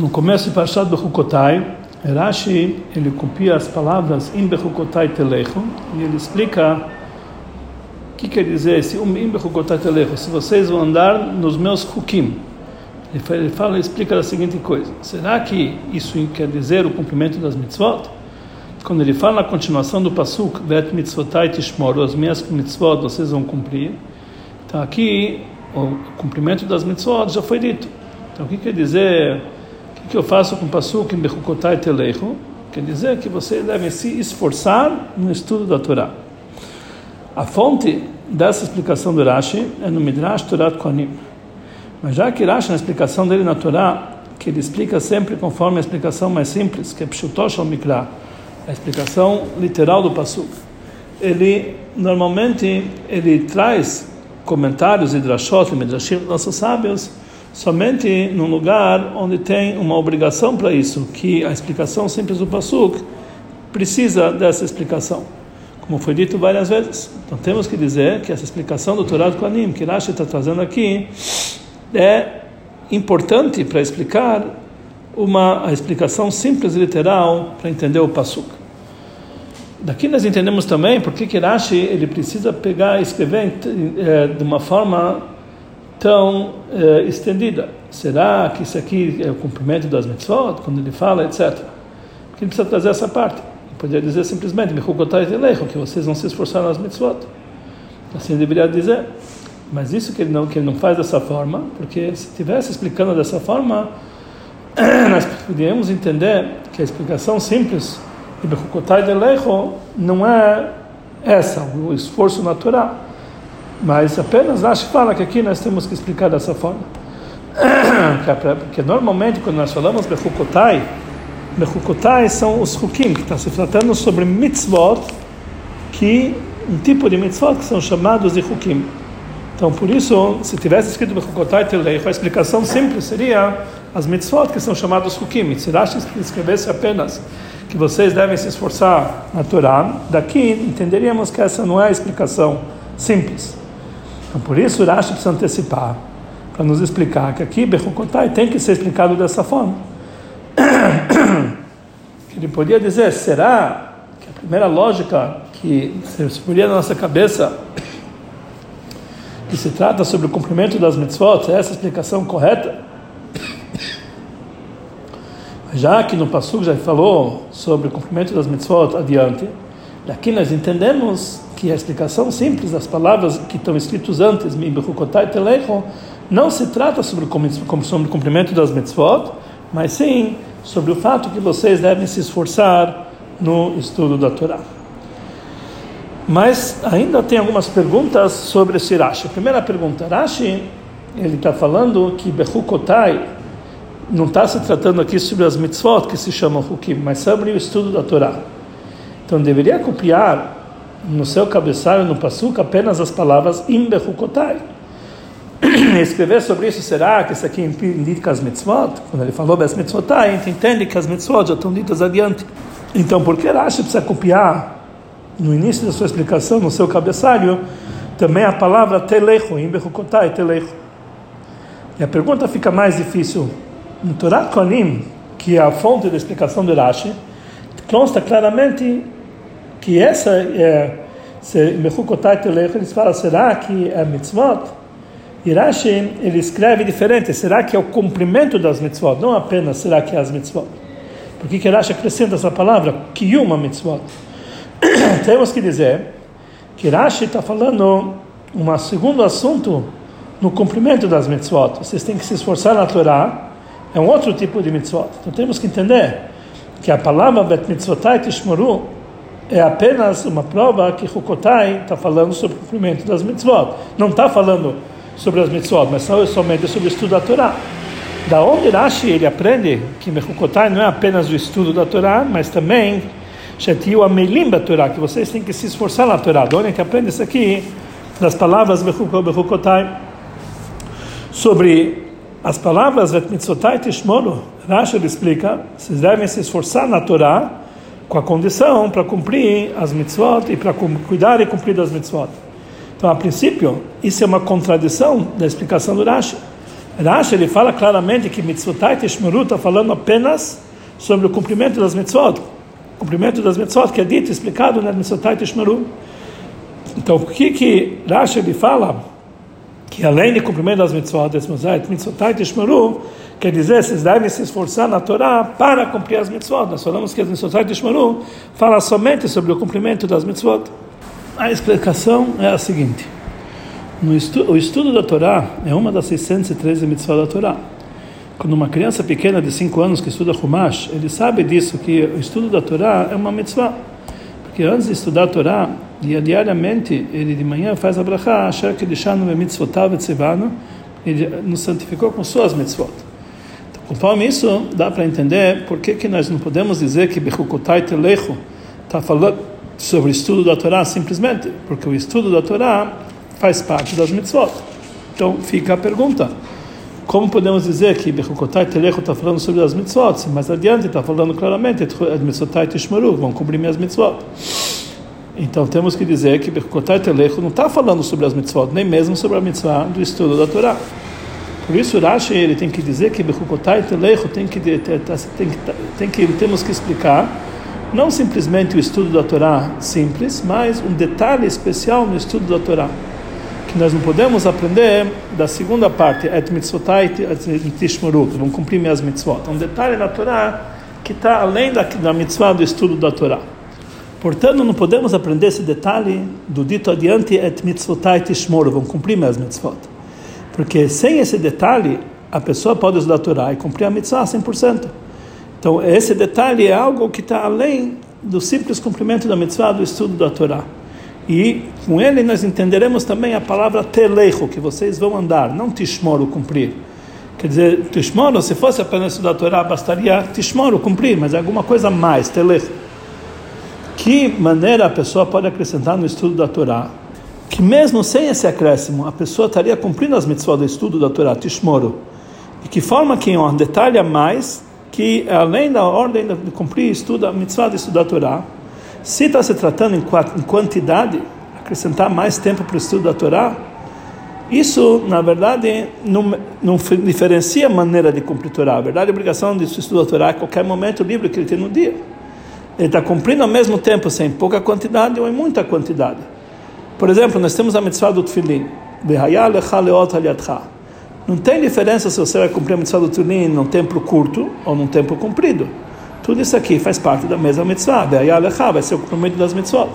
No começo de Parshat Bechukotai, Rashi ele copia as palavras Im Bechukotai Telecho e ele explica o que quer dizer esse Im Bechukotai Telecho. Se vocês vão andar nos meus Hukim. Ele fala, ele explica a seguinte coisa: será que isso quer dizer o cumprimento das mitzvot? Quando ele fala na continuação do pasuk, Vet mitzvotai tishmoru, as minhas mitzvot vocês vão cumprir. Então aqui o cumprimento das mitzvot já foi dito. Então o que quer dizer? Que eu faço com o pasuk Bechukotai Telecho? Quer dizer que vocês devem se esforçar no estudo da Torá. A fonte dessa explicação do Rashi é no Midrash Torah Kohanim. Mas já que Rashi, na explicação dele na Torá, que ele explica sempre conforme a explicação mais simples, que é Pshutosh al Mikra, a explicação literal do Pasuk, ele normalmente ele traz comentários e drashot e midrashim nossos sábios somente num lugar onde tem uma obrigação para isso, que a explicação simples do Pasuk precisa dessa explicação, como foi dito várias vezes. Então temos que dizer que essa explicação do Torá do Kohanim, que Rashi está trazendo aqui, é importante para explicar uma a explicação simples e literal para entender o Pasuk. Daqui nós entendemos também por que Rashi ele precisa pegar e escrever é, de uma forma tão é, estendida. Será que isso aqui é o cumprimento das mitzvot, quando ele fala, etc. Porque ele precisa trazer essa parte. Ele poderia dizer simplesmente, que vocês vão se esforçar nas mitzvot. Assim deveria dizer. Mas isso que ele não que ele não faz dessa forma, porque se tivesse explicando dessa forma, nós poderíamos entender que a explicação simples de Bechukotai de Lecho não é essa, o esforço natural. Mas apenas que fala que aqui nós temos que explicar dessa forma. Porque normalmente quando nós falamos Bechukotai, Bechukotai são os Hukim, que está se tratando sobre mitzvot, que um tipo de mitzvot que são chamados de Hukim. Então, por isso, se tivesse escrito Bechukotai Teleich, a explicação simples seria as mitzvot que são chamados Hukim. Se Rashi escrevesse apenas que vocês devem se esforçar na Torá, daqui entenderíamos que essa não é a explicação simples. Então, por isso, Rashi precisa antecipar para nos explicar que aqui Bechukotai tem que ser explicado dessa forma. Ele podia dizer, será que a primeira lógica que se podia na nossa cabeça que se trata sobre o cumprimento das mitzvot, é essa a explicação correta? Já que no Passuk já falou sobre o cumprimento das mitzvot adiante, daqui nós entendemos que a explicação simples das palavras que estão escritas antes, não se trata sobre o cumprimento das mitzvot, mas sim sobre o fato que vocês devem se esforçar no estudo da Torá. Mas ainda tem algumas perguntas sobre esse Rashi. Primeira pergunta, Rashi, ele está falando que Bechukotai não está se tratando aqui sobre as mitzvot que se chamam Hukim, mas sobre o estudo da Torá. Então deveria copiar no seu cabeçalho, no Pasuk, apenas as palavras Im Bechukotai. Escrever sobre isso, será que isso aqui indica as mitzvot? Quando ele falou das mitzvotai, a gente entende que as mitzvot já estão ditas adiante. Então, por que Rashi precisa copiar no início da sua explicação, no seu cabeçalho, também a palavra telecho, em Bechukotai, telecho. E a pergunta fica mais difícil. No Torah Konim, que é a fonte da explicação de Rashi, consta claramente que essa é, eles falam, será que é mitzvot? E ele escreve diferente, será que é o cumprimento das mitzvot, não apenas será que é as mitzvot. Por que, que Rashi acrescenta essa palavra, kiyuma mitzvot? temos que dizer que Rashi está falando um segundo assunto no cumprimento das mitzvot. Vocês têm que se esforçar na Torá, é um outro tipo de mitzvot. Então temos que entender que a palavra bet mitzvotai tishmoru é apenas uma prova que Hukotai está falando sobre o cumprimento das mitzvot. Não está falando sobre as mitzvot, mas somente sobre o estudo da Torá. Da onde Rashi ele aprende que Mechukotai não é apenas o estudo da Torá, mas também Shetiu Amelim da Torá, que vocês têm que se esforçar na Torá. De onde que aprende isso aqui? Das palavras Bechukotai. Sobre as palavras Vetmitzotai Tishmono, Rashi explica, vocês devem se esforçar na Torá com a condição para cumprir as mitzvot e para cuidar e cumprir as mitzvot. Então, a princípio, isso é uma contradição da explicação do Rashi. Rashi ele fala claramente que mitzvotai tishmeru está falando apenas sobre o cumprimento das mitzvot. O cumprimento das mitzvot que é dito, explicado na mitzvotai tishmeru. Então, o que que Rashi ele fala? Que além de cumprimento das mitzvot, mitzvotai tishmeru, quer dizer, vocês devem se esforçar na Torá para cumprir as mitzvot. Nós falamos que as mitzvotai tishmeru fala somente sobre o cumprimento das mitzvot. A explicação é a seguinte. Estu, o estudo da Torá é uma das 613 mitzvot da Torá. Quando uma criança pequena de 5 anos que estuda Humash, ele sabe disso, que o estudo da Torá é uma mitzvah. Porque antes de estudar a Torá, diariamente, ele de manhã faz a brachá, que deixando mitzvotav etzivano, ele nos santificou com suas mitzvot. Conforme isso, dá para entender por que, que nós não podemos dizer que Bechukotai Telecho está falando sobre o estudo da Torá simplesmente, porque o estudo da Torá faz parte das mitzvot. Então fica a pergunta: como podemos dizer que Bechukotai Telecho está falando sobre as mitzvot, se mais adiante está falando claramente mitzvotai Tishmaru, vão cumprir minhas mitzvot. Então temos que dizer que Bechukotai Telecho não está falando sobre as mitzvot, nem mesmo sobre a mitzvah do estudo da Torá. Por isso Rashi ele tem que dizer que Bechukotai Telecho tem que, tem tem que temos que explicar não simplesmente o estudo da Torá simples, mas um detalhe especial no estudo da Torá que nós não podemos aprender da segunda parte, et mitzvotai tishmuruk, vão cumprir minhas mitzvot. Um detalhe na Torá que está além da, da mitzvah do estudo da Torá. Portanto, não podemos aprender esse detalhe do dito adiante, et mitzvotai tishmuruk, vão cumprir minhas mitzvot. Porque sem esse detalhe, a pessoa pode estudar a Torá e cumprir a mitzvah 100%. Então, esse detalhe é algo que está além do simples cumprimento da mitzvah do estudo da Torá. E com ele nós entenderemos também a palavra telecho, que vocês vão andar, não tishmoro, cumprir. Quer dizer, tishmoro, se fosse apenas estudar a Torá, bastaria tishmoro, cumprir, mas é alguma coisa mais, telecho. Que maneira a pessoa pode acrescentar no estudo da Torá? Que mesmo sem esse acréscimo, a pessoa estaria cumprindo as mitzvot do estudo da Torá, tishmoro. De que forma que um detalhe a mais, que além da ordem de cumprir estudo, a mitzvah de estudar a Torá, se está se tratando em quantidade, acrescentar mais tempo para o estudo da Torá, isso, na verdade, não, não diferencia a maneira de cumprir a Torá. A verdade, a obrigação de estudar a Torá é qualquer momento livre que ele tem no dia. Ele está cumprindo ao mesmo tempo, sem pouca quantidade ou em muita quantidade. Por exemplo, nós temos a mitzvah do Tfilin. Não tem diferença se você vai cumprir a mitzvah do Tfilin num tempo curto ou num tempo comprido. Tudo isso aqui faz parte da mesma mitzvah. Vai ser o cumprimento das mitzvot.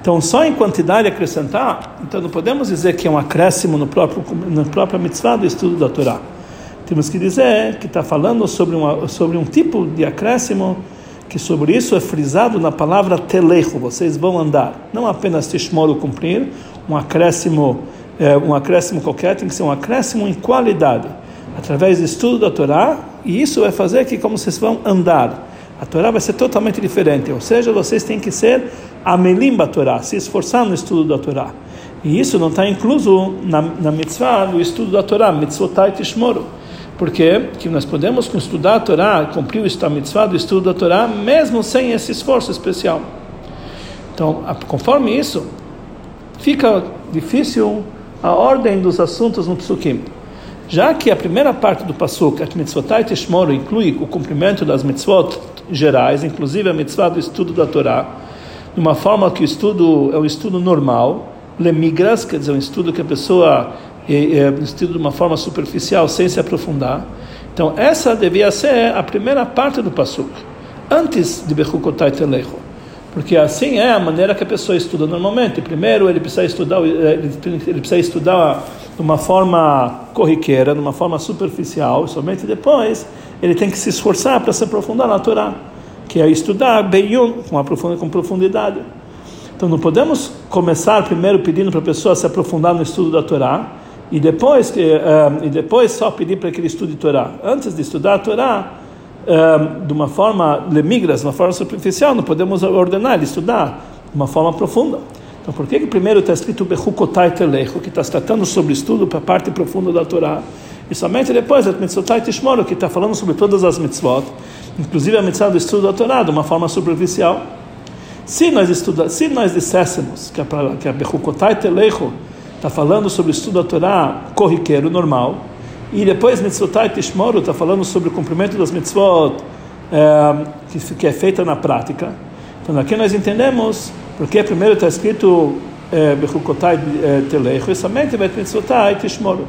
Então, só em quantidade acrescentar, então não podemos dizer que é um acréscimo no próprio, na própria mitzvah do estudo da Torá. Temos que dizer que está falando sobre, uma, sobre um tipo de acréscimo que sobre isso é frisado na palavra telecho, vocês vão andar. Não apenas tishmoro cumprir, um acréscimo, é, um acréscimo qualquer, tem que ser um acréscimo em qualidade, através do estudo da Torá, e isso vai fazer que como vocês vão andar. A Torá vai ser totalmente diferente, ou seja, vocês têm que ser amelim a Torá, se esforçar no estudo da Torá. E isso não está incluso na, na mitzvah, no estudo da Torá, mitzvotai tishmoro. Porque que nós podemos estudar a Torá, cumprir a mitzvah do estudo da Torá, mesmo sem esse esforço especial. Então, conforme isso, fica difícil a ordem dos assuntos no psukim. Já que a primeira parte do pasuk, a mitzvotai tishmoro, inclui o cumprimento das mitzvot gerais, inclusive a mitzvah do estudo da Torá, de uma forma que o estudo é um estudo normal, lemigras, quer dizer, um estudo que a pessoa é, é estudo de uma forma superficial, sem se aprofundar. Então, essa devia ser a primeira parte do pasuk, antes de Bechukotai Telecho. Porque assim é a maneira que a pessoa estuda normalmente. Primeiro, ele precisa estudar, ele precisa estudar de uma forma corriqueira, de uma forma superficial, somente depois ele tem que se esforçar para se aprofundar na Torá, que é estudar Beyun com profundidade. Então não podemos começar primeiro pedindo para a pessoa se aprofundar no estudo da Torá e depois que uh, e depois só pedir para que ele estude Torá. Antes de estudar a Torá uh, de uma forma lemigras, de uma forma superficial, não podemos ordenar ele estudar de uma forma profunda. Então por que, que primeiro está escrito Bechukotai Telecho, que está tratando sobre estudo para a parte profunda da Torá? E somente depois, a mitzvotai tishmoro, que está falando sobre todas as mitzvot, inclusive a mitzvah do estudo da Torá, de uma forma superficial. Se nós, estuda, se nós disséssemos que a, que a Bechukotai Telecho está falando sobre o estudo da Torá corriqueiro, normal, E depois mitzvotai tishmoru está falando sobre o cumprimento das mitzvot é, que, que é feita na prática. Então aqui nós entendemos porque primeiro está escrito Bechukotai Telecho e somente mitzvotai tishmoru.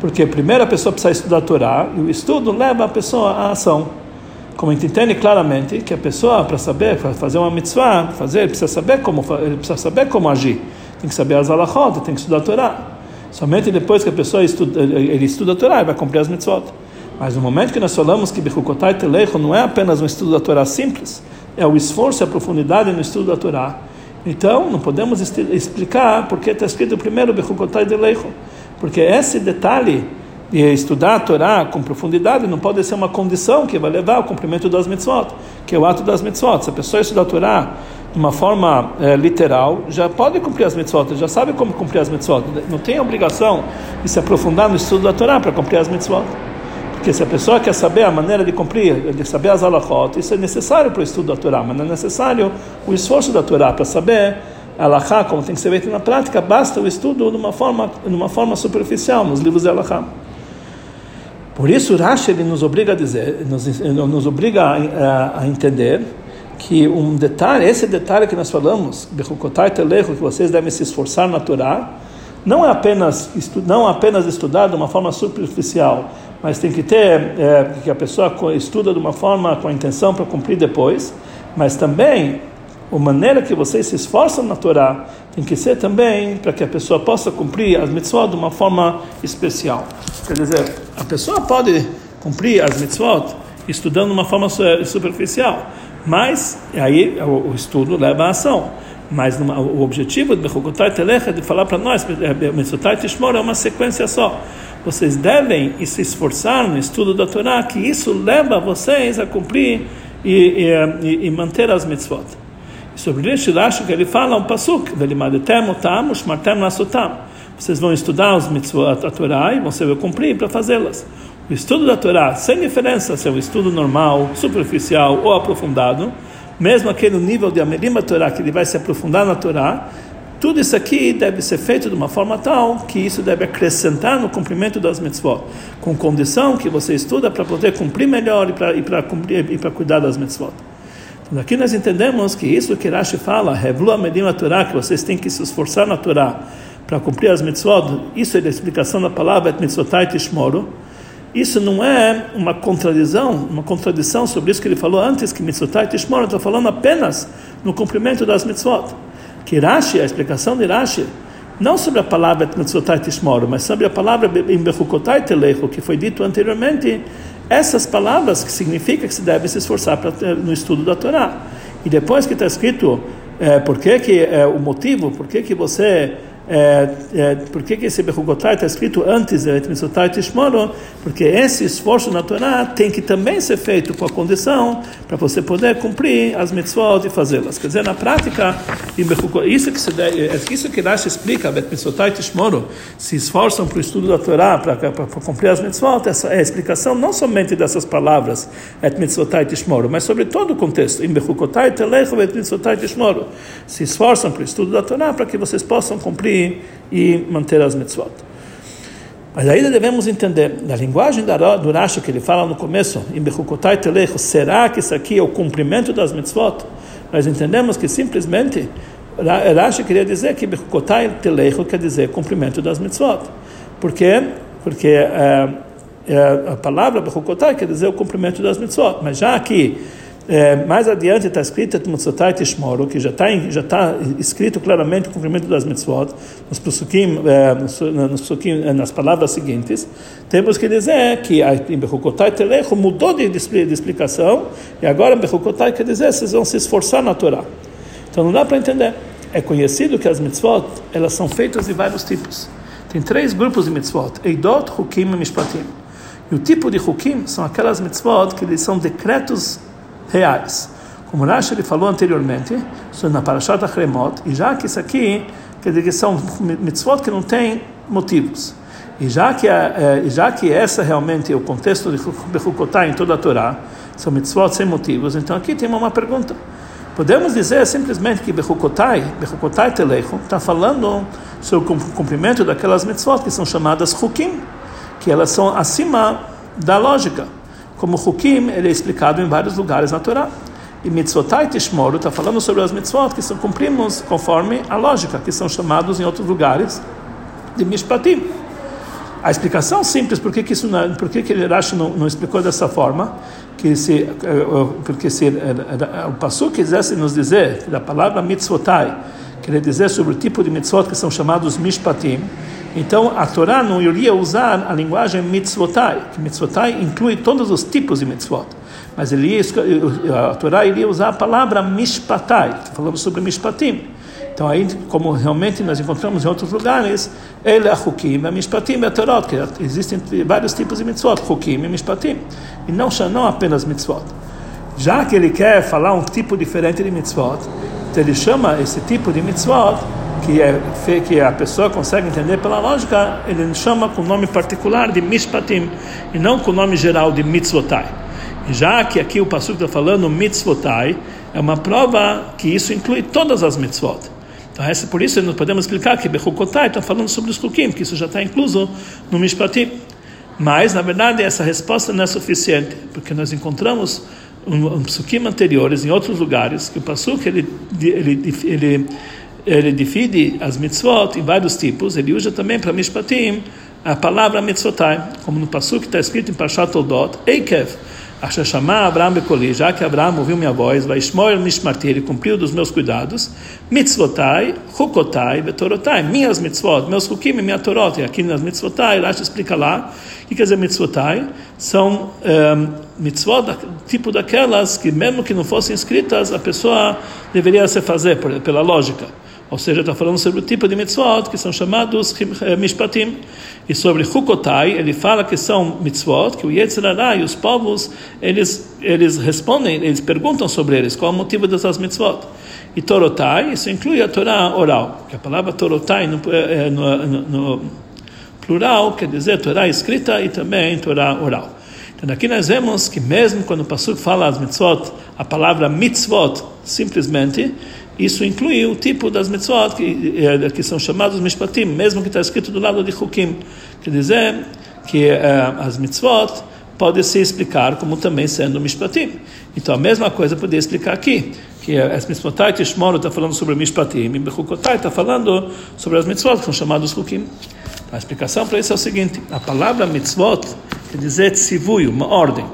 Porque primeiro a pessoa precisa estudar a Torá e o estudo leva a pessoa à ação. Como a gente entende claramente que a pessoa para saber para fazer uma mitzvah, fazer, precisa saber como precisa saber como agir. Tem que saber as alachot, tem que estudar a Torá. Somente depois que a pessoa estuda, ele estuda a Torá, ele vai cumprir as mitzvot. Mas no momento que nós falamos que Bechukotai Telecho não é apenas um estudo da Torá simples, é o esforço e a profundidade no estudo da Torá. Então, não podemos explicar porque está escrito primeiro Bechukotai Telecho. Porque esse detalhe de estudar a Torá com profundidade não pode ser uma condição que vai levar ao cumprimento das mitzvot, que é o ato das mitzvot. Se a pessoa estudar a Torá de uma forma é, literal, já pode cumprir as mitzvot, já sabe como cumprir as mitzvot. Não tem a obrigação de se aprofundar no estudo da Torá para cumprir as mitzvot. Porque se a pessoa quer saber a maneira de cumprir, de saber as halachot, isso é necessário para o estudo da Torá, mas não é necessário o esforço da Torá para saber Alahá, como tem que ser feito na prática, basta o estudo de uma forma, de uma forma superficial, nos livros de Alahá. Por isso, Rashi ele nos obriga a dizer, nos, nos obriga a, a, a, entender que um detalhe, esse detalhe que nós falamos, que vocês devem se esforçar na Torá, não é apenas não é apenas estudar de uma forma superficial, mas tem que ter é, que a pessoa estuda de uma forma com a intenção para cumprir depois, mas também a maneira que vocês se esforçam na Torá tem que ser também para que a pessoa possa cumprir as mitzvot de uma forma especial. Quer dizer, a pessoa pode cumprir as mitzvot estudando de uma forma superficial, mas aí o, estudo leva à ação. Mas numa, o objetivo de Bechukotai Telecha é de falar para nós, Mitzotai Tishmor é uma sequência só. Vocês devem se esforçar no estudo da Torá, que isso leva vocês a cumprir e, e, e manter as mitzvot. Sobre isso, Rashi que ele fala um pasuk. Vocês vão estudar os mitzvot, a Torá, e você vai cumprir para fazê-las. O estudo da Torá, sem diferença se é um estudo normal, superficial ou aprofundado, mesmo aquele nível de Amelim Torá, que ele vai se aprofundar na Torá, tudo isso aqui deve ser feito de uma forma tal que isso deve acrescentar no cumprimento das mitzvot, com condição que você estuda para poder cumprir melhor e para cuidar das mitzvot. Então, aqui nós entendemos que isso que Rashi fala, Revlu Amedim Torá, que vocês têm que se esforçar na Torá para cumprir as mitzvot, isso é a explicação da palavra et mitzvotai tishmoru. Isso não é uma contradição, uma contradição sobre isso que ele falou antes, que mitzvotai tishmoru, está falando apenas no cumprimento das mitzvot. Que Rashi, a explicação de Rashi, não sobre a palavra mitzvotai tishmoru, mas sobre a palavra em bechukotai telecho, que foi dito anteriormente, essas palavras que significa que se deve se esforçar pra, no estudo da Torá. E depois que está escrito é, por que, que é o motivo, por que, que você é, é, por que, esse Bechugotai está escrito antes de Etmisotai Tishmoro? Porque esse esforço na Torá tem que também ser feito com a condição para você poder cumprir as mitzvot e fazê-las. Quer dizer, na prática, isso que, se deve, é isso que Rashi explica, Etmisotai Tishmoro, se esforçam para o estudo da Torá, para, cumprir as mitzvot, essa é a explicação não somente dessas palavras, Etmisotai Tishmoro, mas sobre todo o contexto. Se esforçam para o estudo da Torá para que vocês possam cumprir e manter as mitzvot. Mas ainda devemos entender, na linguagem do Rashi que ele fala no começo, em Bechukotai Telecho, será que isso aqui é o cumprimento das mitzvot? Nós entendemos que simplesmente Rashi queria dizer que Bechukotai Telecho quer dizer cumprimento das mitzvot. Por quê? Porque é, é, a palavra Bechukotai quer dizer o cumprimento das mitzvot. Mas já que é, mais adiante está escrito Tmutzotai Tishmoru, que já está já tá escrito claramente o cumprimento das mitzvot, nos psukim, é, nos psukim, é, nas palavras seguintes, temos que dizer que em Bechukotai Telecho mudou de, de, de, explicação, e agora em Bechukotai quer dizer vocês vão se esforçar na Torá. Então não dá para entender. É conhecido que as mitzvot, elas são feitas de vários tipos. Tem três grupos de mitzvot, Eidot, Hukim e Mishpatim. E o tipo de Hukim são aquelas mitzvot que eles são decretos reais. Como Rashi ele falou anteriormente, na Parashat Achremot, e já que isso aqui, quer dizer que são mitzvot que não têm motivos. E já que, é, já que essa realmente é o contexto de Bechukotai em toda a Torá, são mitzvot sem motivos, então aqui tem uma pergunta. Podemos dizer simplesmente que Bechukotai, Bechukotai Telecho, está falando sobre o cumprimento daquelas mitzvot que são chamadas Hukim que elas são acima da lógica. Como Hukim, ele é explicado em vários lugares na Torá. E mitzvotai tishmoru está falando sobre as mitzvot que são cumprimos conforme a lógica, que são chamados em outros lugares de mishpatim. A explicação simples, por que, que isso não, por que, que Rashi não, não explicou dessa forma, que se, eh, porque se eh, o Passu quisesse nos dizer da palavra mitzvotai, quer dizer sobre o tipo de mitzvot que são chamados mishpatim, então a Torá não iria usar a linguagem mitzvotai, que mitzvotai inclui todos os tipos de mitzvot. Mas ele a Torá iria usar a palavra mishpatai, falando sobre mishpatim. Então aí, como realmente nós encontramos em outros lugares, ele é hukim, é mishpatim, é torot, que existem vários tipos de mitzvot, hukim e mishpatim, e não, não apenas mitzvot. Já que ele quer falar um tipo diferente de mitzvot, então ele chama esse tipo de mitzvot que é que a pessoa consegue entender pela lógica, ele chama com nome particular de mishpatim e não com nome geral de mitzvotai. Já que aqui o pasuk está falando mitzvotai, é uma prova que isso inclui todas as mitzvot. Então, essa, por isso, nós podemos explicar que Bechukotai está falando sobre os Hukim, que isso já está incluso no Mishpatim. Mas, na verdade, essa resposta não é suficiente, porque nós encontramos um, um anteriores em outros lugares que o pasuk ele ele ele ele divide as mitzvot em vários tipos. Ele usa também para mishpatim a palavra mitzvotai, como no pasuk que está escrito em Parshat Oldot, Eikev Asher chamar Abraão Bekoli, já que Abraão ouviu minha voz, vai Ishmael Mishmarti, ele cumpriu dos meus cuidados, mitzvotai, hukotai, betorotai, minhas mitzvot, meus hukim e minha torot, e aqui nas mitzvotai, Rashi explica lá, o que quer dizer mitzvotai? São um, mitzvot, tipo daquelas que mesmo que não fossem escritas, a pessoa deveria se fazer, pela lógica. Ou seja, está falando sobre o tipo de mitzvot que são chamados eh, mishpatim. E sobre Hukotai, ele fala que são mitzvot, que o Yetzirará e os povos, eles, eles respondem, eles perguntam sobre eles, qual é o motivo dessas mitzvot. E Torotai, isso inclui a Torá oral, que a palavra Torotai no, é, no, no, no plural quer dizer Torá escrita e também Torá oral. Então aqui nós vemos que mesmo quando o Pasuk fala as mitzvot, a palavra mitzvot, simplesmente, isso inclui o tipo das mitzvot que, eh, que são chamados mishpatim, mesmo que está escrito do lado de Hukim. Quer dizer que uh, as mitzvot podem se explicar como também sendo mishpatim. Então a mesma coisa poderia explicar aqui, que as mitzvotai Tishmoro está falando sobre mishpatim, e Bechukotai está falando sobre as mitzvot que são chamados Hukim. A explicação para isso é o seguinte: a palavra mitzvot quer dizer tzivui, uma ordem.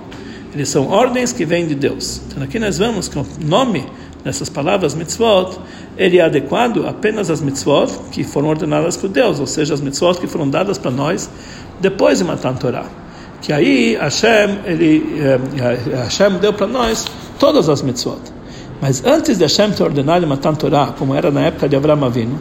Eles são ordens que vêm de Deus. Então aqui nós vemos que o nome nessas palavras mitzvot, ele é adequado apenas às mitzvot que foram ordenadas por Deus, ou seja, as mitzvot que foram dadas para nós depois de Matan Torah. Que aí Hashem, ele, eh, Hashem deu para nós todas as mitzvot. Mas antes de Hashem ter ordenado Matan Torah, como era na época de Abraão Avinu,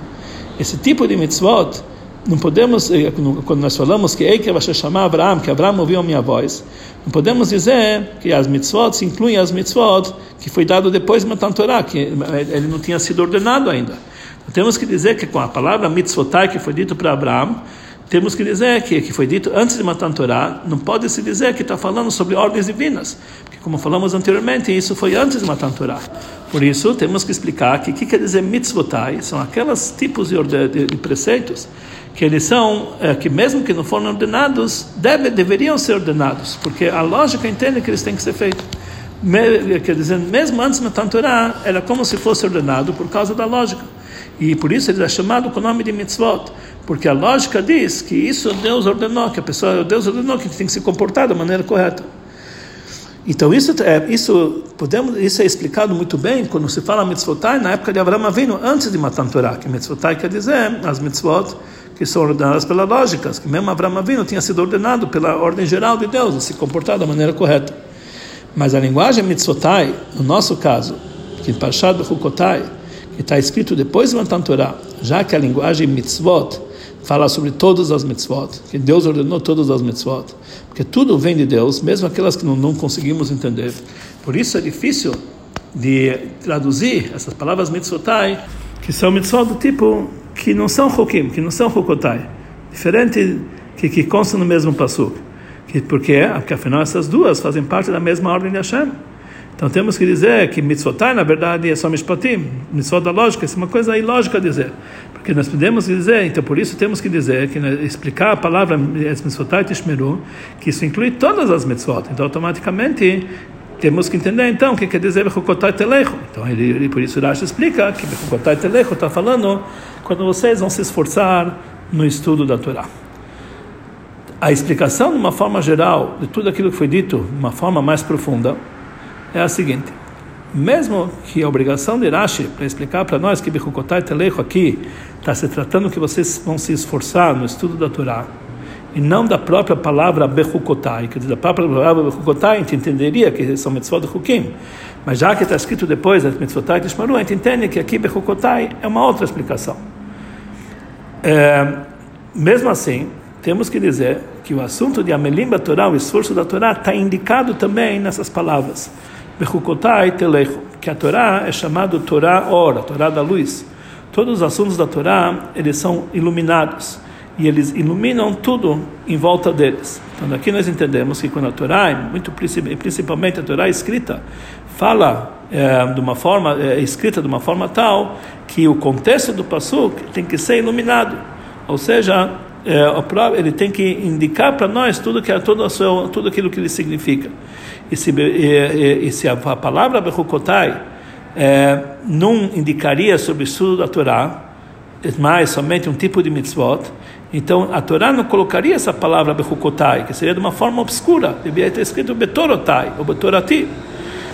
esse tipo de mitzvot não podemos, eh, quando nós falamos que Eike vai chamar Abraão, que Abraão ouviu a minha voz, não podemos dizer que as mitzvot se incluem as mitzvot que foi dado depois de Matan Torah, que ele não tinha sido ordenado ainda. Então, temos que dizer que com a palavra mitzvotai que foi dito para Abraão, temos que dizer que que foi dito antes de Matan Torah, não pode se dizer que está falando sobre ordens divinas, porque como falamos anteriormente, isso foi antes de Matan Torah. Por isso, temos que explicar que o que quer dizer mitzvotai, são aqueles tipos de, de, de preceitos que eles são, é, que mesmo que não foram ordenados, deve, deveriam ser ordenados, porque a lógica entende que eles têm que ser feitos. Me, quer dizer, mesmo antes da Torá, era como se fosse ordenado por causa da lógica. E por isso ele é chamado com o nome de mitzvot, porque a lógica diz que isso Deus ordenou, que a pessoa, Deus ordenou que tem que se comportar da maneira correta. Então isso é isso podemos isso é explicado muito bem quando se fala mitzvotai na época de Abraão Avinu antes de Matan Torah, que mitzvotai quer dizer as mitzvot que são ordenadas pela lógica, que mesmo Abraão Avinu tinha sido ordenado pela ordem geral de Deus, de se comportar da maneira correta. Mas a linguagem mitzvotai, no nosso caso, que Parshat Bechukotai, que está escrito depois de Matan já que a linguagem mitzvot fala sobre todas as mitzvot, que Deus ordenou todas as mitzvot, porque tudo vem de Deus, mesmo aquelas que não, não conseguimos entender. Por isso é difícil de traduzir essas palavras mitzvotai, que são mitzvot do tipo que não são Hukim, que não são Hukotai, diferente que, que constam no mesmo Passuk. Que, porque, porque afinal essas duas fazem parte da mesma ordem de Hashem. Então temos que dizer que mitzvotai, na verdade, é só mishpatim, mitzvot da lógica, isso é uma coisa ilógica dizer. Porque nós podemos dizer, então por isso temos que dizer, que explicar a palavra mitzvotai tishmeru, que isso inclui todas as mitzvot. Então automaticamente temos que entender então o que quer dizer bechukotai telecho. Então ele, ele, por isso Rashi explica que bechukotai telecho está falando quando vocês vão se esforçar no estudo da Torá. A explicação, de uma forma geral, de tudo aquilo que foi dito, de uma forma mais profunda, é a seguinte: mesmo que a obrigação de Rashi para explicar para nós que Bechukotai Telecho aqui está se tratando que vocês vão se esforçar no estudo da Torá, e não da própria palavra Bechukotai, quer dizer, da própria palavra Bechukotai, a gente entenderia que são mitzvot de Hukim, mas já que está escrito depois mitzvotai de a gente entende que aqui Bechukotai é uma outra explicação. É, mesmo assim, temos que dizer que o assunto de Amelim Torá, o esforço da Torá, está indicado também nessas palavras. Bechukotai telecho, que a Torá é chamado Torá Ora, Torá da luz. Todos os assuntos da Torá, eles são iluminados e eles iluminam tudo em volta deles. Então aqui nós entendemos que quando a Torá, muito principalmente a Torá escrita, fala é, de uma forma é, escrita de uma forma tal que o contexto do pasuk tem que ser iluminado, ou seja, é, ele tem que indicar para nós tudo que é todo seu, tudo aquilo que ele significa. E se, e, e se a, a palavra Bechukotai é, não indicaria sobre o estudo da Torá, mais somente um tipo de mitzvot, então a Torá não colocaria essa palavra Bechukotai, que seria de uma forma obscura, devia ter escrito Betorotai ou Betorati,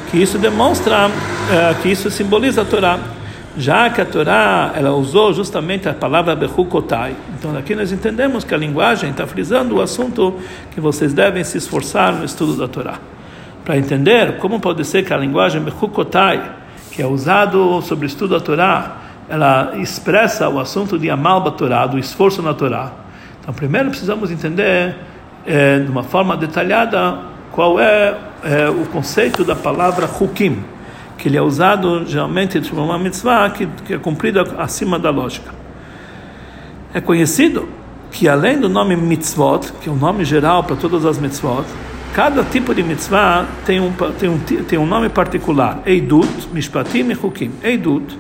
que isso demonstra, é, que isso simboliza a Torá já que a Torá ela usou justamente a palavra Bechukotai. Então aqui nós entendemos que a linguagem está frisando o assunto que vocês devem se esforçar no estudo da Torá. Para entender como pode ser que a linguagem Bechukotai, que é usado sobre o estudo da Torá, ela expressa o assunto de Amal Torá, do esforço na Torá. Então primeiro precisamos entender é, de uma forma detalhada qual é, é o conceito da palavra Hukim que ele é usado geralmente de uma mitzvah que, que é cumprida acima da lógica. É conhecido que além do nome mitzvot, que é o um nome geral para todas as mitzvot, cada tipo de mitzvah tem um, tem um, tem um nome particular. Eidut, Mishpatim e Hukim. Eidut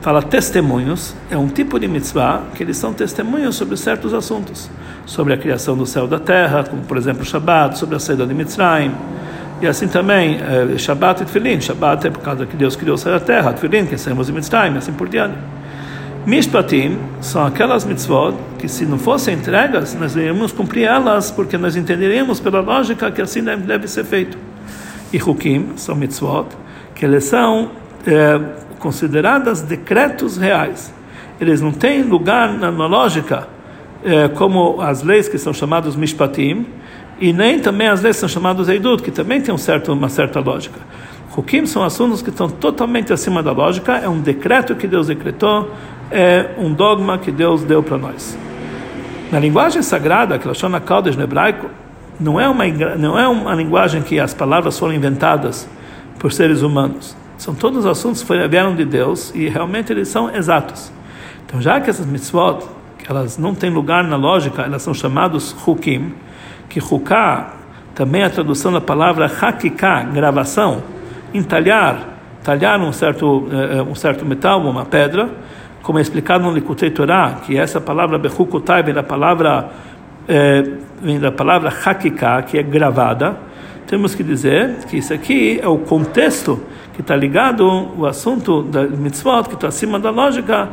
fala testemunhos, é um tipo de mitzvah que eles são testemunhos sobre certos assuntos. Sobre a criação do céu e da terra, como por exemplo o Shabbat, sobre a saída de Mitzrayim e assim também, é, Shabbat e Tfilin. Shabbat é por causa que Deus criou o céu e a terra. Tfilin, que saímos de Mitzrayim, assim por diante. Mishpatim são aquelas mitzvot que, se não fossem entregas, nós iríamos cumprir elas, porque nós entenderíamos pela lógica que assim deve, ser feito. E Hukim são mitzvot que eles são é, consideradas decretos reais. Eles não têm lugar na, na lógica é, como as leis que são chamadas Mishpatim, e nem também as leis são chamadas Eidut, que também tem um certo, uma certa lógica. Hukim são assuntos que estão totalmente acima da lógica, é um decreto que Deus decretou, é um dogma que Deus deu para nós. Na linguagem sagrada, que ela chama Kodesh no hebraico, não é, uma, não é uma linguagem que as palavras foram inventadas por seres humanos. São todos assuntos que vieram de Deus e realmente eles são exatos. Então, já que essas mitzvot, que elas não têm lugar na lógica, elas são chamados hukim, que Huká, também a tradução da palavra Hakiká, gravação, entalhar, talhar um certo, uh, um certo metal, uma pedra, como é explicado no Likutei Torah, que essa palavra Bechukotai vem da palavra, uh, vem da palavra Hakiká, que é gravada, temos que dizer que isso aqui é o contexto que está ligado o assunto da mitzvot, que está acima da lógica,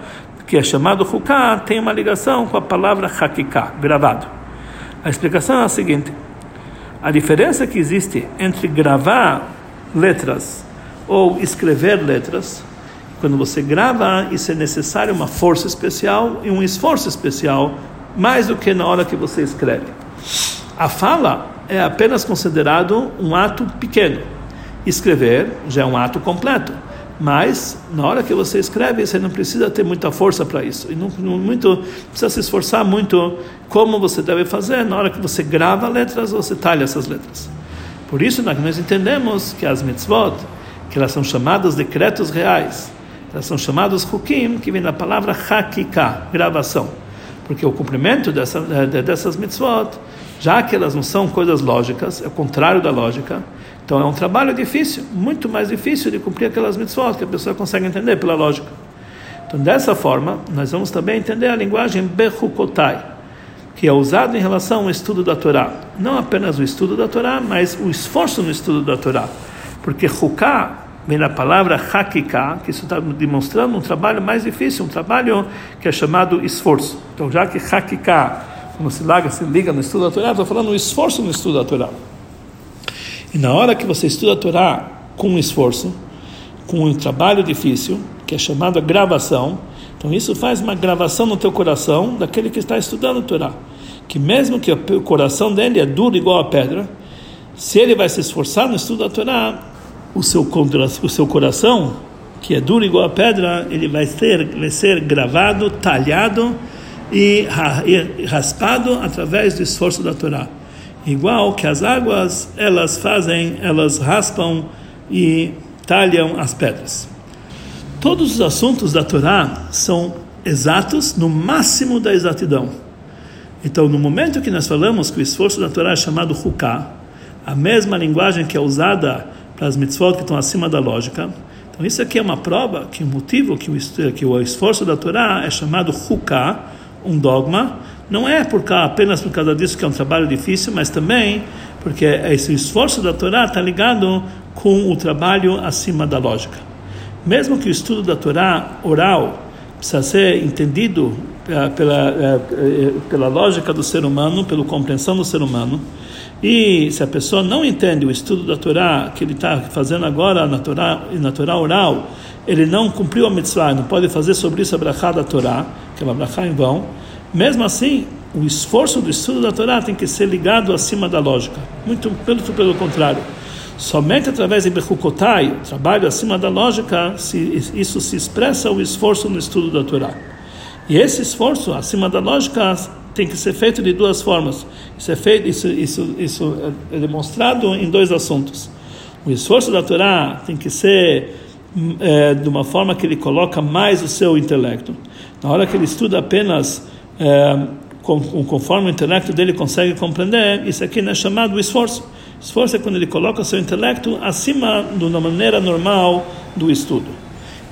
que é chamado Huká, tem uma ligação com a palavra Hakiká, gravado. A explicação é a seguinte: a diferença que existe entre gravar letras ou escrever letras, quando você grava, isso é necessário uma força especial e um esforço especial, mais do que na hora que você escreve. A fala é apenas considerado um ato pequeno. Escrever já é um ato completo. Mas na hora que você escreve, você não precisa ter muita força para isso e não, não muito precisa se esforçar muito como você deve fazer na hora que você grava letras você talha essas letras. Por isso nós entendemos que as mitzvot, que elas são chamadas decretos reais, elas são chamadas hukim, que vem da palavra hakika, gravação, porque o cumprimento dessa, dessas mitzvot, já que elas não são coisas lógicas, é o contrário da lógica então é um trabalho difícil, muito mais difícil de cumprir aquelas mitzvot que a pessoa consegue entender pela lógica. Então, dessa forma, nós vamos também entender a linguagem Bechukotai, que é usado em relação ao estudo da Torá. Não apenas o estudo da Torá, mas o esforço no estudo da Torá. Porque Chuká vem da palavra Hakika, que isso está demonstrando um trabalho mais difícil, um trabalho que é chamado esforço. Então, já que Hakika, quando se liga, se liga no estudo da Torá, estou falando o esforço no estudo da Torá. E na hora que você estuda a Torá com esforço, com um trabalho difícil, que é chamado gravação, então isso faz uma gravação no teu coração daquele que está estudando a Torá. Que mesmo que o coração dele é duro igual a pedra, se ele vai se esforçar no estudo da Torá, o seu, o seu coração, que é duro igual a pedra, ele vai ser, vai ser gravado, talhado e raspado através do esforço da Torá. Igual que as águas, elas fazem, elas raspam e talham as pedras. Todos os assuntos da Torá são exatos no máximo da exatidão. Então, no momento que nós falamos que o esforço da Torá é chamado Huká, a mesma linguagem que é usada para as mitzvot que estão acima da lógica. Então isso aqui é uma prova que o motivo que o, que o esforço da Torá é chamado Huká, um dogma, não é por causa, apenas por causa disso que é um trabalho difícil, mas também porque esse esforço da Torá está ligado com o trabalho acima da lógica. Mesmo que o estudo da Torá oral precisa ser entendido eh, pela, pela, eh, pela lógica do ser humano, pela compreensão do ser humano, e se a pessoa não entende o estudo da Torá que ele está fazendo agora na Torá, na Torá oral, ele não cumpriu a mitzvah, não pode fazer sobre isso a brachá da Torá, que é uma brachá em vão. Mesmo assim, o esforço do estudo da Torá tem que ser ligado acima da lógica. Muito pelo, pelo contrário. Somente através de Bechukotai, trabalho acima da lógica, se, isso se expressa o esforço no estudo da Torá. E esse esforço acima da lógica tem que ser feito de duas formas. Isso é feito, isso, isso, isso é demonstrado em dois assuntos. O esforço da Torá tem que ser é, de uma forma que ele coloca mais o seu intelecto. Na hora que ele estuda apenas é, conforme o intelecto dele consegue compreender, isso aqui não é chamado esforço. Esforço é quando ele coloca o seu intelecto acima de uma maneira normal do estudo.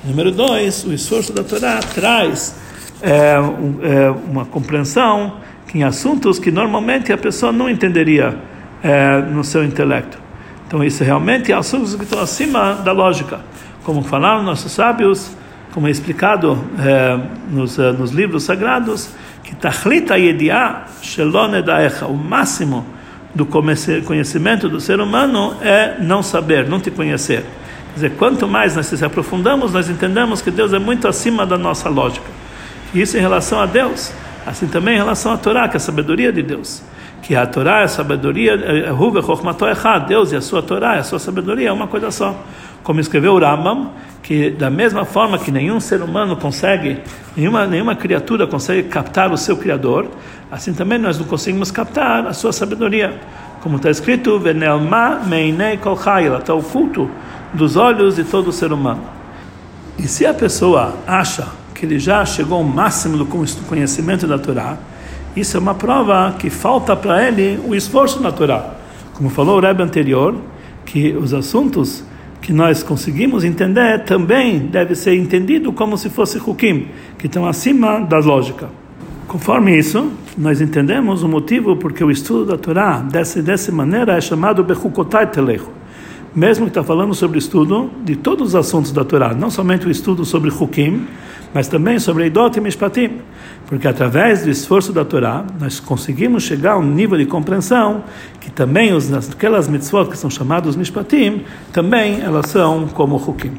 Número dois, o esforço da Torá traz é, é, uma compreensão em assuntos que normalmente a pessoa não entenderia é, no seu intelecto. Então, isso realmente é assuntos que estão acima da lógica. Como falaram nossos sábios, como é explicado é, nos, é, nos livros sagrados, que Tachlita Yediah Shelone Daecha, o máximo do conhecimento do ser humano é não saber, não te conhecer. Quer dizer, quanto mais nós se aprofundamos, nós entendemos que Deus é muito acima da nossa lógica. Isso em relação a Deus. Assim também em relação à Torá, que é a sabedoria de Deus. Que a Torá é a sabedoria, é, é Deus e a sua Torá, a sua sabedoria é uma coisa só. Como escreveu o Rambam, que da mesma forma que nenhum ser humano consegue, nenhuma, nenhuma criatura consegue captar o seu Criador, assim também nós não conseguimos captar a sua sabedoria. Como está escrito, Venelma meinei kol está oculto dos olhos de todo ser humano. E se a pessoa acha que ele já chegou ao máximo do conhecimento da Torá, isso é uma prova que falta para ele o esforço na Torá. Como falou o Rebbe anterior, que os assuntos que nós conseguimos entender também deve ser entendido como se fosse hukim, que estão acima da lógica. Conforme isso, nós entendemos o motivo porque o estudo da Torá dessa, dessa maneira é chamado Bechukotai Telecho. Mesmo que está falando sobre o estudo de todos os assuntos da Torá, não somente o estudo sobre hukim, mas também sobre Eidot e Mishpatim, porque através do esforço da Torá nós conseguimos chegar a um nível de compreensão que também os, aquelas mitzvot que são chamadas Mishpatim, também elas são como Hukim.